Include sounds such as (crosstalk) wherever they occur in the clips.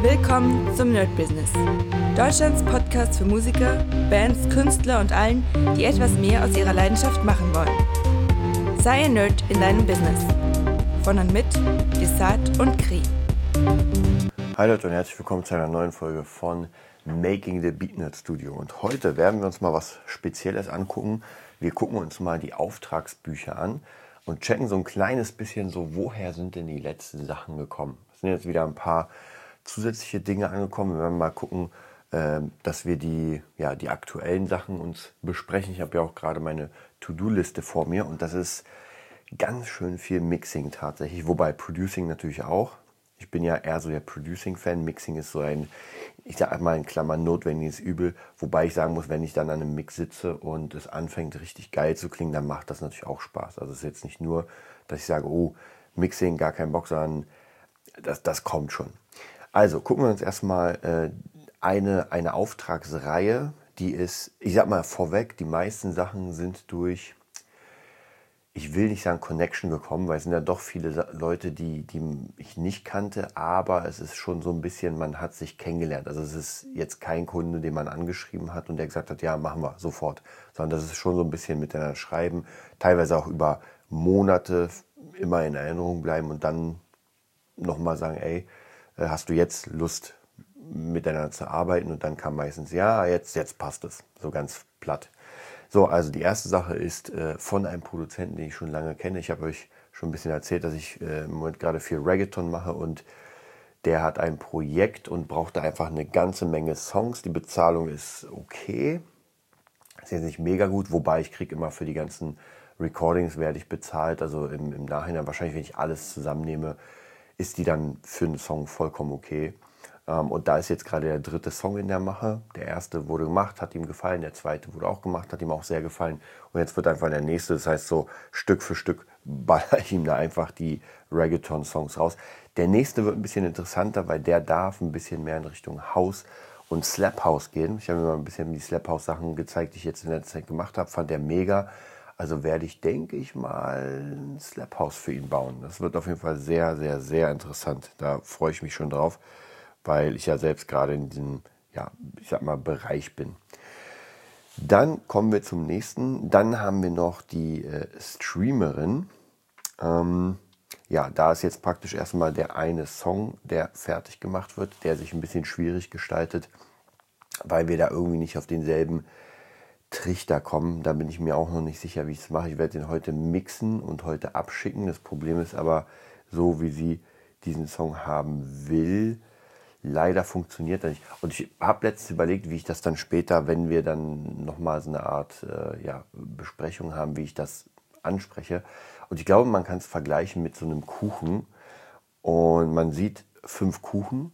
Willkommen zum Nerd Business. Deutschlands Podcast für Musiker, Bands, Künstler und allen, die etwas mehr aus ihrer Leidenschaft machen wollen. Sei ein Nerd in deinem Business. Von und mit Desart und Kri. Hi Leute und herzlich willkommen zu einer neuen Folge von Making the Beat Nerd Studio. Und heute werden wir uns mal was Spezielles angucken. Wir gucken uns mal die Auftragsbücher an und checken so ein kleines bisschen so, woher sind denn die letzten Sachen gekommen. Es sind jetzt wieder ein paar zusätzliche Dinge angekommen. Wir werden mal gucken, äh, dass wir die, ja, die aktuellen Sachen uns besprechen. Ich habe ja auch gerade meine To-Do-Liste vor mir und das ist ganz schön viel Mixing tatsächlich, wobei Producing natürlich auch. Ich bin ja eher so der Producing-Fan. Mixing ist so ein, ich sage mal in Klammern, notwendiges Übel. Wobei ich sagen muss, wenn ich dann an einem Mix sitze und es anfängt richtig geil zu klingen, dann macht das natürlich auch Spaß. Also es ist jetzt nicht nur, dass ich sage, oh, Mixing, gar kein Bock, sondern das, das kommt schon. Also gucken wir uns erstmal äh, eine, eine Auftragsreihe, die ist, ich sag mal vorweg, die meisten Sachen sind durch, ich will nicht sagen Connection gekommen, weil es sind ja doch viele Leute, die, die ich nicht kannte, aber es ist schon so ein bisschen, man hat sich kennengelernt. Also es ist jetzt kein Kunde, den man angeschrieben hat und der gesagt hat, ja, machen wir sofort, sondern das ist schon so ein bisschen miteinander schreiben, teilweise auch über Monate immer in Erinnerung bleiben und dann nochmal sagen, ey, hast du jetzt Lust miteinander zu arbeiten und dann kam meistens, ja, jetzt, jetzt passt es, so ganz platt. So, also die erste Sache ist äh, von einem Produzenten, den ich schon lange kenne. Ich habe euch schon ein bisschen erzählt, dass ich äh, im Moment gerade viel Reggaeton mache und der hat ein Projekt und brauchte einfach eine ganze Menge Songs. Die Bezahlung ist okay, ist jetzt nicht mega gut, wobei ich kriege immer für die ganzen Recordings werde ich bezahlt. Also im, im Nachhinein wahrscheinlich, wenn ich alles zusammennehme, ist die dann für einen Song vollkommen okay. Ähm, und da ist jetzt gerade der dritte Song in der Mache. Der erste wurde gemacht, hat ihm gefallen. Der zweite wurde auch gemacht, hat ihm auch sehr gefallen. Und jetzt wird einfach der nächste. Das heißt, so Stück für Stück baller ich ihm da einfach die Reggaeton-Songs raus. Der nächste wird ein bisschen interessanter, weil der darf ein bisschen mehr in Richtung House und Slap House gehen. Ich habe mir mal ein bisschen die Slap House Sachen gezeigt, die ich jetzt in der Zeit gemacht habe. Fand der mega. Also werde ich, denke ich mal, ein Slap House für ihn bauen. Das wird auf jeden Fall sehr, sehr, sehr interessant. Da freue ich mich schon drauf, weil ich ja selbst gerade in diesem, ja, ich sag mal, Bereich bin. Dann kommen wir zum nächsten. Dann haben wir noch die äh, Streamerin. Ähm, ja, da ist jetzt praktisch erstmal der eine Song, der fertig gemacht wird, der sich ein bisschen schwierig gestaltet, weil wir da irgendwie nicht auf denselben Trichter kommen. Da bin ich mir auch noch nicht sicher, wie ich es mache. Ich werde den heute mixen und heute abschicken. Das Problem ist aber, so wie sie diesen Song haben will, leider funktioniert er nicht. Und ich habe letztens überlegt, wie ich das dann später, wenn wir dann nochmal so eine Art äh, ja, Besprechung haben, wie ich das anspreche. Und ich glaube, man kann es vergleichen mit so einem Kuchen. Und man sieht fünf Kuchen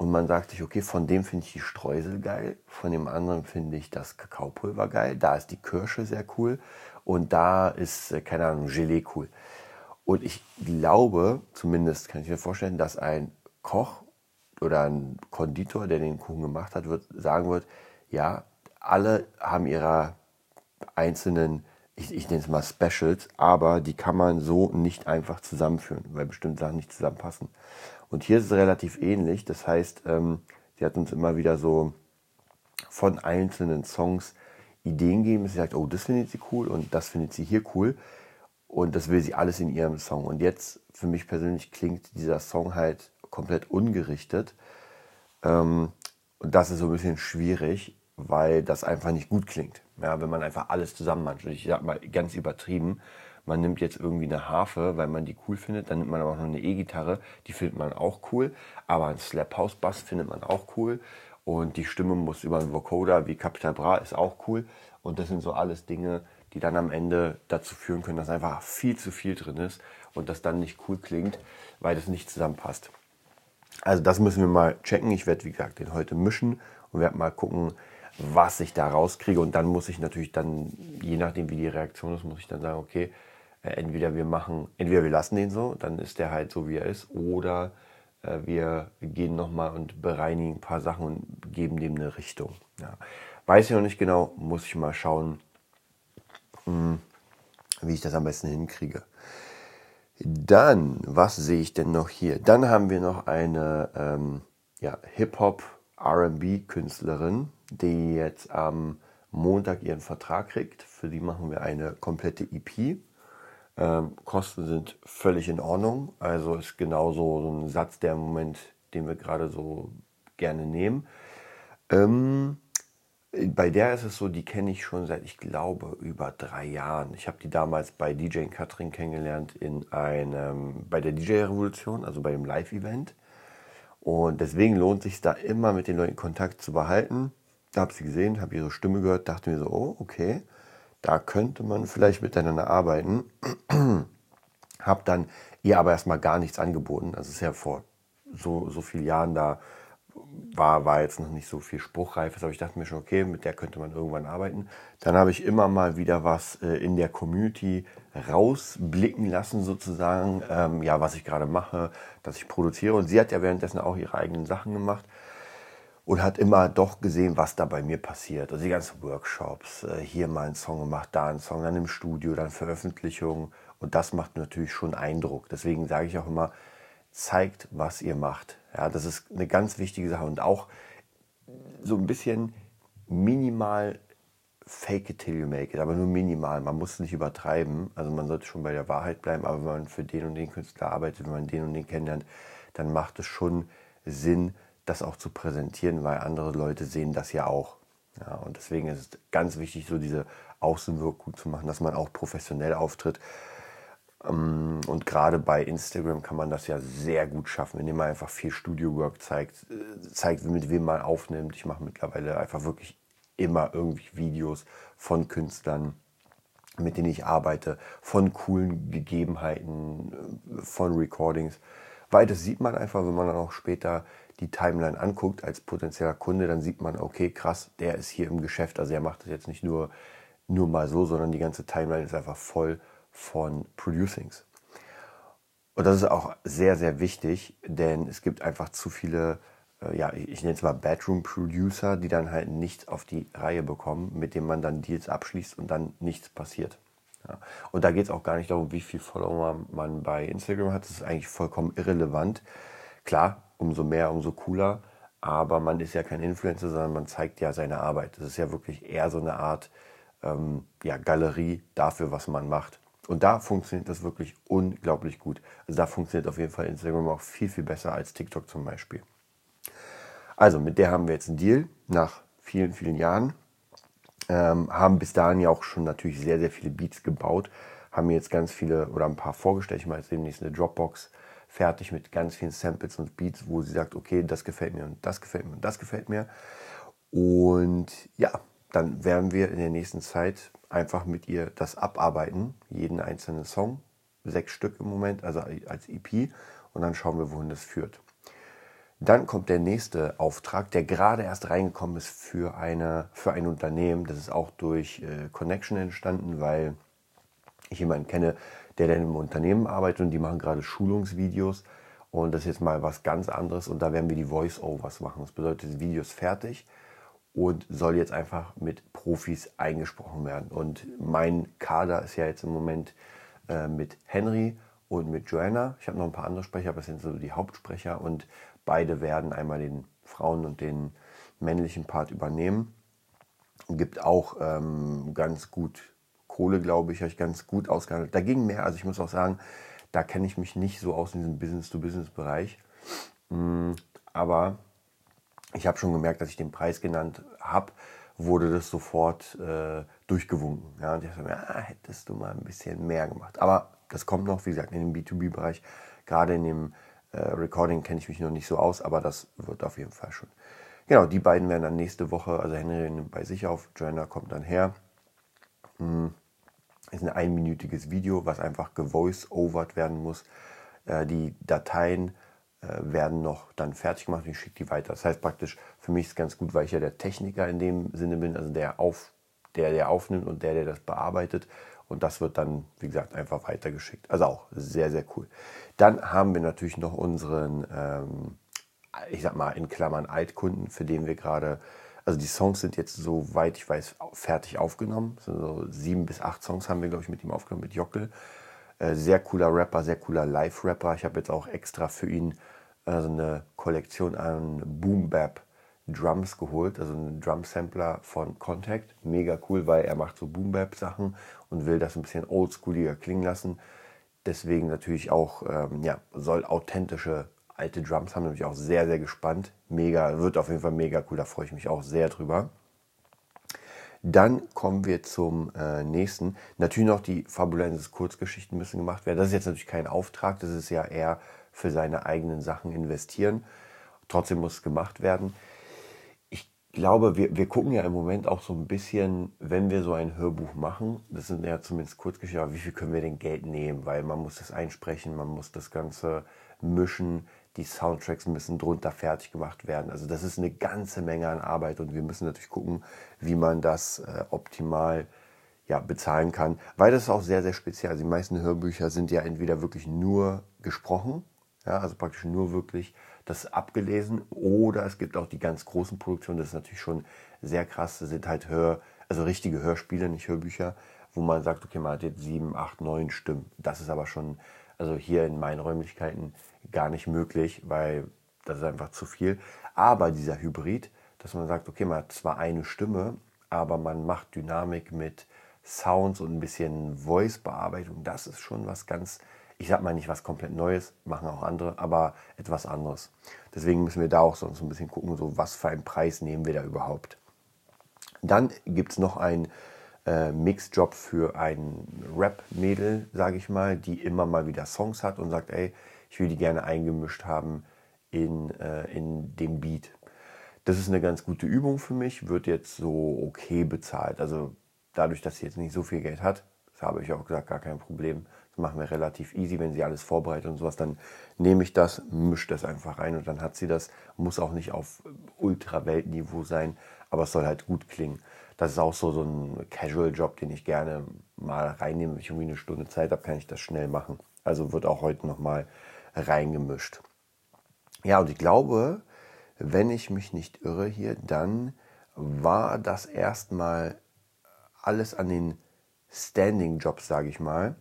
und man sagt sich, okay, von dem finde ich die Streusel geil, von dem anderen finde ich das Kakaopulver geil, da ist die Kirsche sehr cool und da ist, äh, keine Ahnung, Gelee cool. Und ich glaube, zumindest kann ich mir vorstellen, dass ein Koch oder ein Konditor, der den Kuchen gemacht hat, wird, sagen wird, ja, alle haben ihre einzelnen, ich, ich nenne es mal Specials, aber die kann man so nicht einfach zusammenführen, weil bestimmte Sachen nicht zusammenpassen. Und hier ist es relativ ähnlich. Das heißt, ähm, sie hat uns immer wieder so von einzelnen Songs Ideen gegeben. Sie sagt, oh, das findet sie cool und das findet sie hier cool. Und das will sie alles in ihrem Song. Und jetzt, für mich persönlich, klingt dieser Song halt komplett ungerichtet. Ähm, und das ist so ein bisschen schwierig, weil das einfach nicht gut klingt. Ja, wenn man einfach alles zusammenmanscht. Ich sag mal ganz übertrieben man nimmt jetzt irgendwie eine Harfe, weil man die cool findet, dann nimmt man aber auch noch eine E-Gitarre, die findet man auch cool, aber ein Slap House Bass findet man auch cool und die Stimme muss über einen Vocoder wie Capital Bra ist auch cool und das sind so alles Dinge, die dann am Ende dazu führen können, dass einfach viel zu viel drin ist und das dann nicht cool klingt, weil das nicht zusammenpasst. Also das müssen wir mal checken. Ich werde, wie gesagt, den heute mischen und werde mal gucken, was ich da rauskriege. Und dann muss ich natürlich dann, je nachdem wie die Reaktion ist, muss ich dann sagen, okay, entweder wir machen, entweder wir lassen den so, dann ist der halt so wie er ist, oder äh, wir gehen nochmal und bereinigen ein paar Sachen und geben dem eine Richtung. Ja. Weiß ich noch nicht genau, muss ich mal schauen, hm, wie ich das am besten hinkriege. Dann, was sehe ich denn noch hier? Dann haben wir noch eine, ähm, ja, Hip-Hop, RB-Künstlerin, die jetzt am Montag ihren Vertrag kriegt. Für die machen wir eine komplette EP. Ähm, Kosten sind völlig in Ordnung. Also ist genauso so ein Satz, der Moment, den wir gerade so gerne nehmen. Ähm, bei der ist es so, die kenne ich schon seit, ich glaube, über drei Jahren. Ich habe die damals bei DJ Katrin kennengelernt in einem, bei der DJ-Revolution, also bei dem Live-Event. Und deswegen lohnt sich da immer mit den Leuten Kontakt zu behalten. Da habe sie gesehen, habe ihre Stimme gehört, dachte mir so, oh, okay, da könnte man vielleicht miteinander arbeiten. (clears throat) habe dann ihr aber erstmal gar nichts angeboten. Das ist ja vor so, so vielen Jahren da war, war jetzt noch nicht so viel Spruchreifes, aber ich dachte mir schon, okay, mit der könnte man irgendwann arbeiten. Dann habe ich immer mal wieder was äh, in der Community rausblicken lassen, sozusagen, ähm, ja, was ich gerade mache, dass ich produziere. Und sie hat ja währenddessen auch ihre eigenen Sachen gemacht und hat immer doch gesehen, was da bei mir passiert. Also die ganzen Workshops, äh, hier mal einen Song gemacht, da einen Song, dann im Studio, dann Veröffentlichungen. Und das macht natürlich schon Eindruck. Deswegen sage ich auch immer, zeigt, was ihr macht. Ja, das ist eine ganz wichtige Sache und auch so ein bisschen minimal fake it till you make it, aber nur minimal. Man muss es nicht übertreiben. Also man sollte schon bei der Wahrheit bleiben, aber wenn man für den und den Künstler arbeitet, wenn man den und den kennenlernt, dann macht es schon Sinn, das auch zu präsentieren, weil andere Leute sehen das ja auch. Ja, und deswegen ist es ganz wichtig, so diese Außenwirkung zu machen, dass man auch professionell auftritt. Ähm, und gerade bei Instagram kann man das ja sehr gut schaffen, indem man einfach viel Studio-Work zeigt, äh, zeigt, mit wem man aufnimmt. Ich mache mittlerweile einfach wirklich immer irgendwie Videos von Künstlern, mit denen ich arbeite, von coolen Gegebenheiten, äh, von Recordings. Weil das sieht man einfach, wenn man dann auch später die Timeline anguckt als potenzieller Kunde, dann sieht man, okay, krass, der ist hier im Geschäft. Also er macht das jetzt nicht nur, nur mal so, sondern die ganze Timeline ist einfach voll von Producings. Und das ist auch sehr, sehr wichtig, denn es gibt einfach zu viele, äh, ja, ich nenne es mal Bedroom-Producer, die dann halt nichts auf die Reihe bekommen, mit denen man dann Deals abschließt und dann nichts passiert. Ja. Und da geht es auch gar nicht darum, wie viel Follower man bei Instagram hat. Das ist eigentlich vollkommen irrelevant. Klar, umso mehr, umso cooler. Aber man ist ja kein Influencer, sondern man zeigt ja seine Arbeit. Das ist ja wirklich eher so eine Art ähm, ja, Galerie dafür, was man macht. Und da funktioniert das wirklich unglaublich gut. Also da funktioniert auf jeden Fall Instagram auch viel, viel besser als TikTok zum Beispiel. Also mit der haben wir jetzt einen Deal nach vielen, vielen Jahren. Ähm, haben bis dahin ja auch schon natürlich sehr, sehr viele Beats gebaut. Haben mir jetzt ganz viele oder ein paar vorgestellt. Ich mache jetzt demnächst eine Dropbox fertig mit ganz vielen Samples und Beats, wo sie sagt, okay, das gefällt mir und das gefällt mir und das gefällt mir. Und ja, dann werden wir in der nächsten Zeit einfach mit ihr das abarbeiten, jeden einzelnen Song, sechs Stück im Moment, also als EP, und dann schauen wir, wohin das führt. Dann kommt der nächste Auftrag, der gerade erst reingekommen ist für, eine, für ein Unternehmen. Das ist auch durch äh, Connection entstanden, weil ich jemanden kenne, der dann im Unternehmen arbeitet und die machen gerade Schulungsvideos. Und das ist jetzt mal was ganz anderes und da werden wir die Voice-Overs machen. Das bedeutet, das Video ist fertig und soll jetzt einfach mit Profis eingesprochen werden. Und mein Kader ist ja jetzt im Moment äh, mit Henry und mit Joanna. Ich habe noch ein paar andere Sprecher, aber das sind so die Hauptsprecher und beide werden einmal den Frauen- und den männlichen Part übernehmen. Gibt auch ähm, ganz gut Kohle, glaube ich, habe ich ganz gut ausgehandelt. Da ging mehr, also ich muss auch sagen, da kenne ich mich nicht so aus in diesem Business-to-Business-Bereich. Mm, aber ich habe schon gemerkt, dass ich den Preis genannt habe, wurde das sofort äh, durchgewunken. Ja, und ich dachte mir, ah, hättest du mal ein bisschen mehr gemacht. Aber das kommt noch, wie gesagt, in dem B2B-Bereich. Gerade in dem äh, Recording kenne ich mich noch nicht so aus, aber das wird auf jeden Fall schon. Genau, die beiden werden dann nächste Woche, also Henry nimmt bei sich auf, Joanna kommt dann her. Hm, ist ein einminütiges Video, was einfach gevoice-overt werden muss. Äh, die Dateien äh, werden noch dann fertig gemacht und ich schicke die weiter. Das heißt praktisch, für mich ist es ganz gut, weil ich ja der Techniker in dem Sinne bin, also der, auf, der, der aufnimmt und der, der das bearbeitet. Und das wird dann, wie gesagt, einfach weitergeschickt. Also auch sehr, sehr cool. Dann haben wir natürlich noch unseren, ähm, ich sag mal in Klammern Altkunden, für den wir gerade, also die Songs sind jetzt, soweit ich weiß, fertig aufgenommen. So sieben bis acht Songs haben wir, glaube ich, mit ihm aufgenommen, mit Jockel. Äh, sehr cooler Rapper, sehr cooler Live-Rapper. Ich habe jetzt auch extra für ihn also eine Kollektion an Boom Bap Drums geholt, also einen Drum Sampler von Contact. Mega cool, weil er macht so Boom Bap Sachen und will das ein bisschen oldschooliger klingen lassen. Deswegen natürlich auch, ähm, ja, soll authentische alte Drums haben. Da bin ich auch sehr, sehr gespannt. Mega, wird auf jeden Fall mega cool, da freue ich mich auch sehr drüber. Dann kommen wir zum äh, nächsten. Natürlich noch die Fabulensis Kurzgeschichten müssen gemacht werden. Das ist jetzt natürlich kein Auftrag, das ist ja eher für seine eigenen Sachen investieren. Trotzdem muss es gemacht werden. Ich glaube, wir, wir gucken ja im Moment auch so ein bisschen, wenn wir so ein Hörbuch machen, das sind ja zumindest Kurzgeschichten, aber wie viel können wir denn Geld nehmen? Weil man muss das einsprechen, man muss das Ganze mischen die Soundtracks müssen drunter fertig gemacht werden. Also das ist eine ganze Menge an Arbeit und wir müssen natürlich gucken, wie man das äh, optimal ja, bezahlen kann, weil das ist auch sehr, sehr speziell. Also die meisten Hörbücher sind ja entweder wirklich nur gesprochen, ja, also praktisch nur wirklich das abgelesen, oder es gibt auch die ganz großen Produktionen, das ist natürlich schon sehr krass, das sind halt Hör, also richtige Hörspiele, nicht Hörbücher, wo man sagt, okay, man hat jetzt sieben, acht, neun Stimmen. Das ist aber schon, also hier in meinen Räumlichkeiten gar nicht möglich, weil das ist einfach zu viel. Aber dieser Hybrid, dass man sagt, okay, man hat zwar eine Stimme, aber man macht Dynamik mit Sounds und ein bisschen Voice-Bearbeitung, das ist schon was ganz, ich sag mal nicht was komplett Neues, machen auch andere, aber etwas anderes. Deswegen müssen wir da auch so ein bisschen gucken, so was für einen Preis nehmen wir da überhaupt. Dann gibt es noch einen äh, Mixjob für ein Rap-Mädel, sage ich mal, die immer mal wieder Songs hat und sagt, ey, ich will die gerne eingemischt haben in, äh, in dem Beat. Das ist eine ganz gute Übung für mich, wird jetzt so okay bezahlt. Also dadurch, dass sie jetzt nicht so viel Geld hat, das habe ich auch gesagt, gar kein Problem. Das machen wir relativ easy, wenn sie alles vorbereitet und sowas, dann nehme ich das, mische das einfach rein und dann hat sie das. Muss auch nicht auf Ultra-Weltniveau sein, aber es soll halt gut klingen. Das ist auch so, so ein Casual-Job, den ich gerne mal reinnehme. Wenn ich irgendwie eine Stunde Zeit habe, kann ich das schnell machen. Also wird auch heute nochmal reingemischt. Ja, und ich glaube, wenn ich mich nicht irre hier, dann war das erstmal alles an den Standing-Jobs, sage ich mal.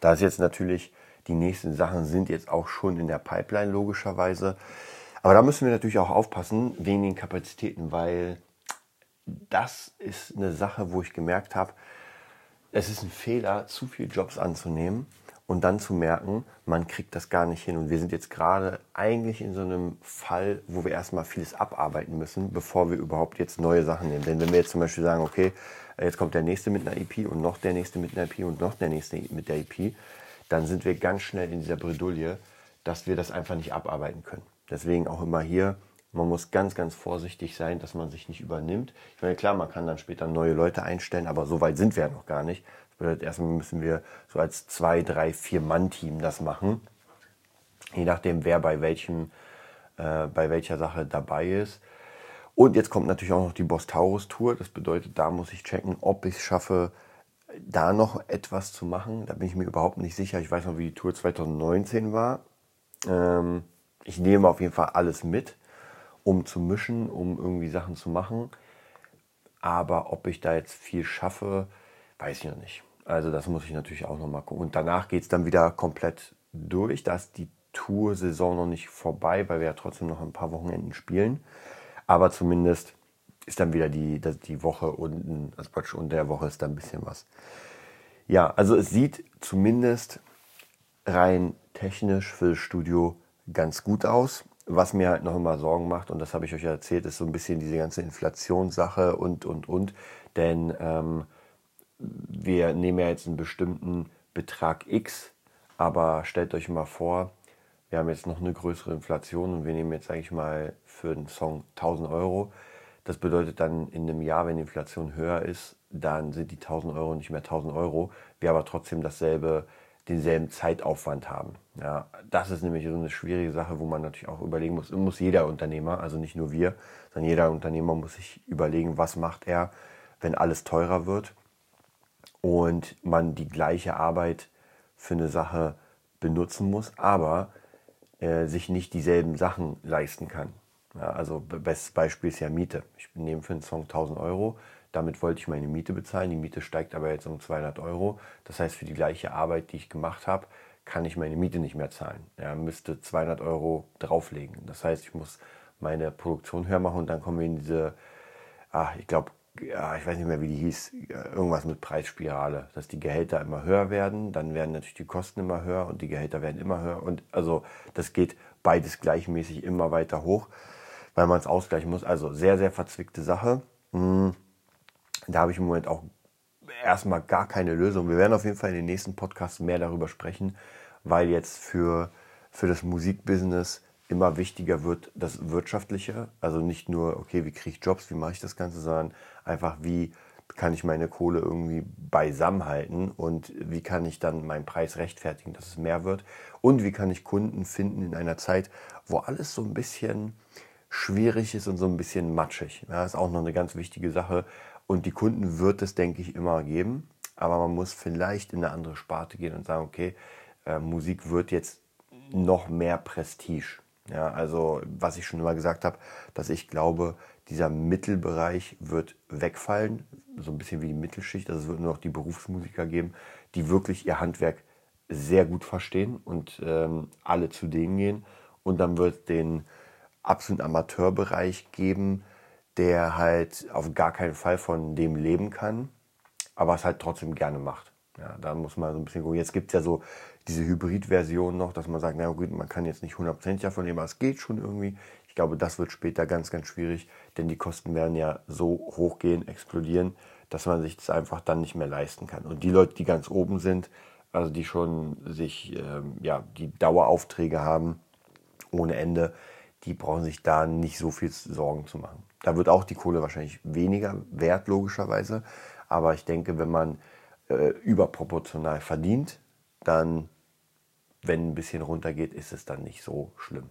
Da ist jetzt natürlich, die nächsten Sachen sind jetzt auch schon in der Pipeline logischerweise. Aber da müssen wir natürlich auch aufpassen wegen den Kapazitäten, weil das ist eine Sache, wo ich gemerkt habe, es ist ein Fehler, zu viele Jobs anzunehmen und dann zu merken, man kriegt das gar nicht hin. Und wir sind jetzt gerade eigentlich in so einem Fall, wo wir erstmal vieles abarbeiten müssen, bevor wir überhaupt jetzt neue Sachen nehmen. Denn wenn wir jetzt zum Beispiel sagen, okay, jetzt kommt der nächste mit einer EP und noch der nächste mit einer EP und noch der nächste mit der EP, dann sind wir ganz schnell in dieser Bredouille, dass wir das einfach nicht abarbeiten können. Deswegen auch immer hier, man muss ganz, ganz vorsichtig sein, dass man sich nicht übernimmt. Ich meine, klar, man kann dann später neue Leute einstellen, aber so weit sind wir ja noch gar nicht. Bedeutet, erstmal müssen wir so als zwei, drei, vier Mann-Team das machen. Je nachdem, wer bei welchem, äh, bei welcher Sache dabei ist. Und jetzt kommt natürlich auch noch die Boss Taurus Tour. Das bedeutet, da muss ich checken, ob ich es schaffe, da noch etwas zu machen. Da bin ich mir überhaupt nicht sicher. Ich weiß noch, wie die Tour 2019 war. Ähm, ich nehme auf jeden Fall alles mit, um zu mischen, um irgendwie Sachen zu machen. Aber ob ich da jetzt viel schaffe, weiß ich noch nicht. Also das muss ich natürlich auch noch mal gucken. Und danach geht es dann wieder komplett durch. Da ist die Tour-Saison noch nicht vorbei, weil wir ja trotzdem noch ein paar Wochenenden spielen. Aber zumindest ist dann wieder die, die Woche unten, also praktisch unter der Woche ist da ein bisschen was. Ja, also es sieht zumindest rein technisch für das Studio ganz gut aus. Was mir halt noch immer Sorgen macht, und das habe ich euch ja erzählt, ist so ein bisschen diese ganze Inflationssache und, und, und. Denn ähm, wir nehmen ja jetzt einen bestimmten Betrag X, aber stellt euch mal vor, wir haben jetzt noch eine größere Inflation und wir nehmen jetzt, sage ich mal, für den Song 1000 Euro. Das bedeutet dann in einem Jahr, wenn die Inflation höher ist, dann sind die 1000 Euro nicht mehr 1000 Euro, wir aber trotzdem dasselbe, denselben Zeitaufwand haben. Ja, das ist nämlich so eine schwierige Sache, wo man natürlich auch überlegen muss, muss jeder Unternehmer, also nicht nur wir, sondern jeder Unternehmer muss sich überlegen, was macht er, wenn alles teurer wird und man die gleiche Arbeit für eine Sache benutzen muss, aber äh, sich nicht dieselben Sachen leisten kann. Ja, also bestes Beispiel ist ja Miete. Ich nehme für einen Song 1000 Euro, damit wollte ich meine Miete bezahlen. Die Miete steigt aber jetzt um 200 Euro. Das heißt, für die gleiche Arbeit, die ich gemacht habe, kann ich meine Miete nicht mehr zahlen. Ja, müsste 200 Euro drauflegen. Das heißt, ich muss meine Produktion höher machen und dann kommen wir in diese, ah, ich glaube, ja, ich weiß nicht mehr, wie die hieß, irgendwas mit Preisspirale, dass die Gehälter immer höher werden, dann werden natürlich die Kosten immer höher und die Gehälter werden immer höher und also das geht beides gleichmäßig immer weiter hoch, weil man es ausgleichen muss. Also sehr, sehr verzwickte Sache. Hm, da habe ich im Moment auch erstmal gar keine Lösung. Wir werden auf jeden Fall in den nächsten Podcasts mehr darüber sprechen, weil jetzt für, für das Musikbusiness immer wichtiger wird das Wirtschaftliche. Also nicht nur, okay, wie kriege ich Jobs, wie mache ich das Ganze, sondern einfach, wie kann ich meine Kohle irgendwie beisammen halten und wie kann ich dann meinen Preis rechtfertigen, dass es mehr wird und wie kann ich Kunden finden in einer Zeit, wo alles so ein bisschen schwierig ist und so ein bisschen matschig. Ja, ist auch noch eine ganz wichtige Sache und die Kunden wird es, denke ich, immer geben, aber man muss vielleicht in eine andere Sparte gehen und sagen, okay, äh, Musik wird jetzt noch mehr Prestige. Ja, also was ich schon immer gesagt habe, dass ich glaube, dieser Mittelbereich wird wegfallen, so ein bisschen wie die Mittelschicht. Also es wird nur noch die Berufsmusiker geben, die wirklich ihr Handwerk sehr gut verstehen und ähm, alle zu denen gehen. Und dann wird es den absoluten Amateurbereich geben, der halt auf gar keinen Fall von dem leben kann, aber es halt trotzdem gerne macht. Ja, da muss man so ein bisschen gucken. Jetzt gibt es ja so diese Hybrid-Version noch, dass man sagt, na gut, man kann jetzt nicht 100% davon nehmen, aber es geht schon irgendwie. Ich glaube, das wird später ganz, ganz schwierig, denn die Kosten werden ja so hochgehen, explodieren, dass man sich das einfach dann nicht mehr leisten kann. Und die Leute, die ganz oben sind, also die schon sich, ähm, ja, die Daueraufträge haben ohne Ende, die brauchen sich da nicht so viel Sorgen zu machen. Da wird auch die Kohle wahrscheinlich weniger wert, logischerweise. Aber ich denke, wenn man äh, überproportional verdient, dann, wenn ein bisschen runtergeht, ist es dann nicht so schlimm.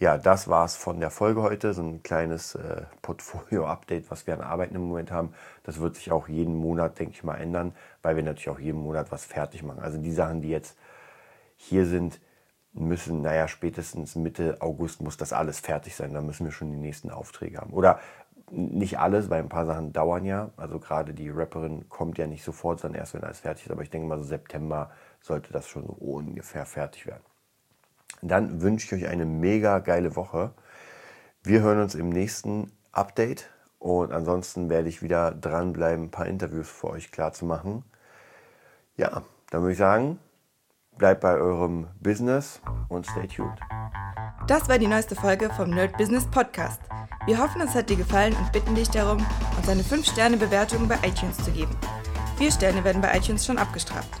Ja, das war's von der Folge heute. So ein kleines äh, Portfolio-Update, was wir an Arbeiten im Moment haben. Das wird sich auch jeden Monat, denke ich mal, ändern, weil wir natürlich auch jeden Monat was fertig machen. Also die Sachen, die jetzt hier sind, müssen, naja, spätestens Mitte August muss das alles fertig sein. Da müssen wir schon die nächsten Aufträge haben. Oder nicht alles, weil ein paar Sachen dauern ja. Also gerade die Rapperin kommt ja nicht sofort, sondern erst, wenn alles fertig ist. Aber ich denke mal, so September sollte das schon so ungefähr fertig werden. Dann wünsche ich euch eine mega geile Woche. Wir hören uns im nächsten Update und ansonsten werde ich wieder dranbleiben, ein paar Interviews für euch klar zu machen. Ja, dann würde ich sagen, bleibt bei eurem Business und stay tuned. Das war die neueste Folge vom Nerd Business Podcast. Wir hoffen, es hat dir gefallen und bitten dich darum, uns eine 5-Sterne-Bewertung bei iTunes zu geben. Vier Sterne werden bei iTunes schon abgestraft.